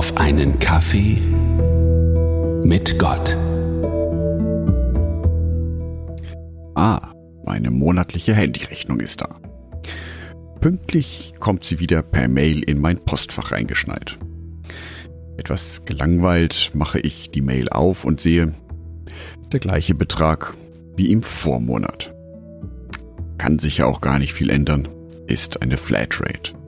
auf einen Kaffee mit Gott. Ah, meine monatliche Handyrechnung ist da. Pünktlich kommt sie wieder per Mail in mein Postfach reingeschneit. Etwas gelangweilt mache ich die Mail auf und sehe der gleiche Betrag wie im Vormonat. Kann sich ja auch gar nicht viel ändern, ist eine Flatrate.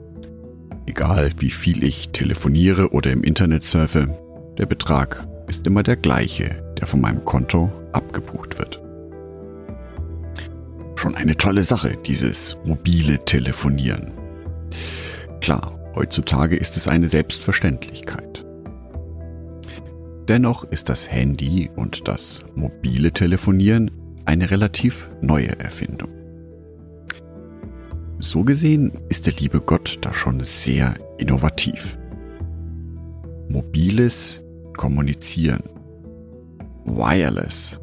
Egal wie viel ich telefoniere oder im Internet surfe, der Betrag ist immer der gleiche, der von meinem Konto abgebucht wird. Schon eine tolle Sache, dieses mobile Telefonieren. Klar, heutzutage ist es eine Selbstverständlichkeit. Dennoch ist das Handy und das mobile Telefonieren eine relativ neue Erfindung. So gesehen ist der liebe Gott da schon sehr innovativ. Mobiles Kommunizieren. Wireless.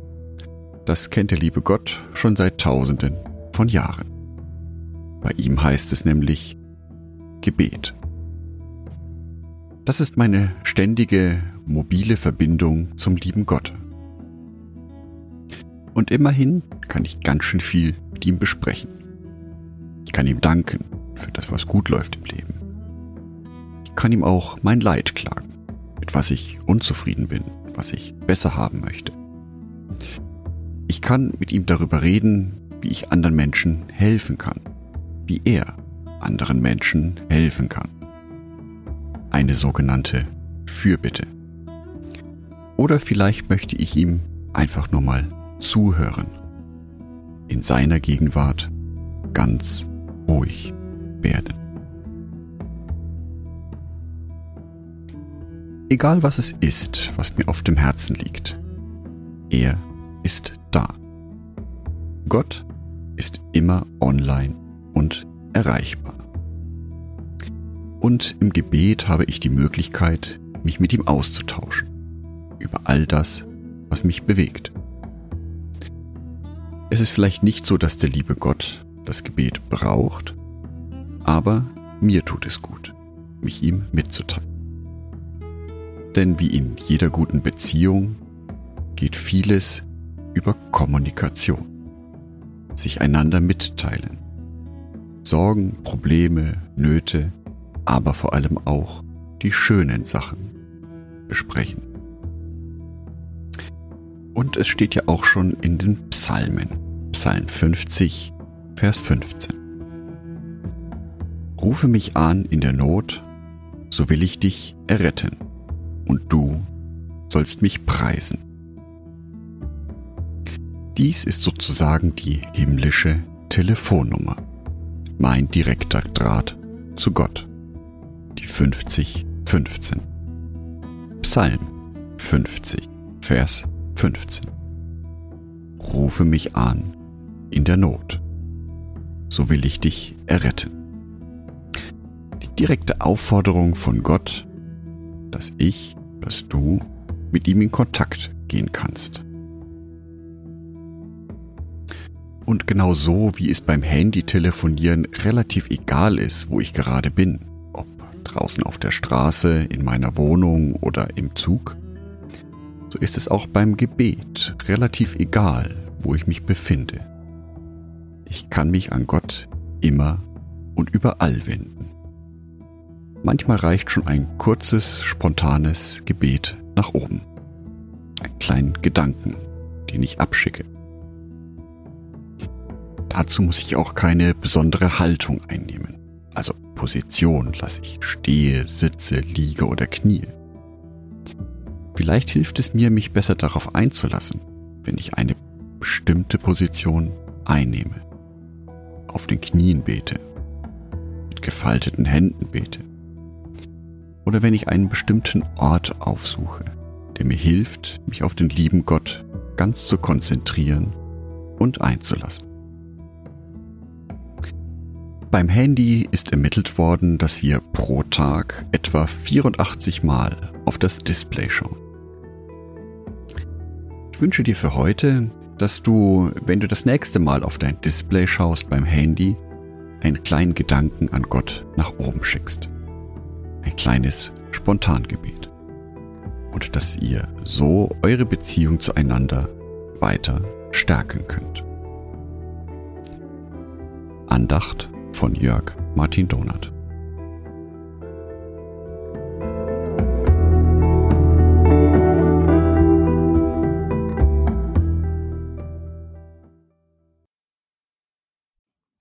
Das kennt der liebe Gott schon seit Tausenden von Jahren. Bei ihm heißt es nämlich Gebet. Das ist meine ständige mobile Verbindung zum lieben Gott. Und immerhin kann ich ganz schön viel mit ihm besprechen. Ich kann ihm danken für das, was gut läuft im Leben. Ich kann ihm auch mein Leid klagen, mit was ich unzufrieden bin, was ich besser haben möchte. Ich kann mit ihm darüber reden, wie ich anderen Menschen helfen kann, wie er anderen Menschen helfen kann. Eine sogenannte Fürbitte. Oder vielleicht möchte ich ihm einfach nur mal zuhören. In seiner Gegenwart ganz ruhig werden. Egal was es ist, was mir auf dem Herzen liegt, er ist da. Gott ist immer online und erreichbar. Und im Gebet habe ich die Möglichkeit, mich mit ihm auszutauschen über all das, was mich bewegt. Es ist vielleicht nicht so, dass der liebe Gott das Gebet braucht, aber mir tut es gut, mich ihm mitzuteilen. Denn wie in jeder guten Beziehung geht vieles über Kommunikation, sich einander mitteilen, Sorgen, Probleme, Nöte, aber vor allem auch die schönen Sachen besprechen. Und es steht ja auch schon in den Psalmen, Psalm 50, Vers 15. Rufe mich an in der Not, so will ich dich erretten, und du sollst mich preisen. Dies ist sozusagen die himmlische Telefonnummer, mein direkter Draht zu Gott, die 5015. Psalm 50, Vers 15. Rufe mich an in der Not so will ich dich erretten. Die direkte Aufforderung von Gott, dass ich, dass du mit ihm in Kontakt gehen kannst. Und genau so, wie es beim Handy-Telefonieren relativ egal ist, wo ich gerade bin, ob draußen auf der Straße, in meiner Wohnung oder im Zug, so ist es auch beim Gebet relativ egal, wo ich mich befinde. Ich kann mich an Gott immer und überall wenden. Manchmal reicht schon ein kurzes, spontanes Gebet nach oben. Ein kleinen Gedanken, den ich abschicke. Dazu muss ich auch keine besondere Haltung einnehmen. Also Position lasse ich stehe, sitze, liege oder knie. Vielleicht hilft es mir, mich besser darauf einzulassen, wenn ich eine bestimmte Position einnehme auf den Knien bete, mit gefalteten Händen bete oder wenn ich einen bestimmten Ort aufsuche, der mir hilft, mich auf den lieben Gott ganz zu konzentrieren und einzulassen. Beim Handy ist ermittelt worden, dass wir pro Tag etwa 84 Mal auf das Display schauen. Ich wünsche dir für heute, dass du, wenn du das nächste Mal auf dein Display schaust beim Handy, einen kleinen Gedanken an Gott nach oben schickst. Ein kleines Spontangebet. Und dass ihr so eure Beziehung zueinander weiter stärken könnt. Andacht von Jörg Martin Donath.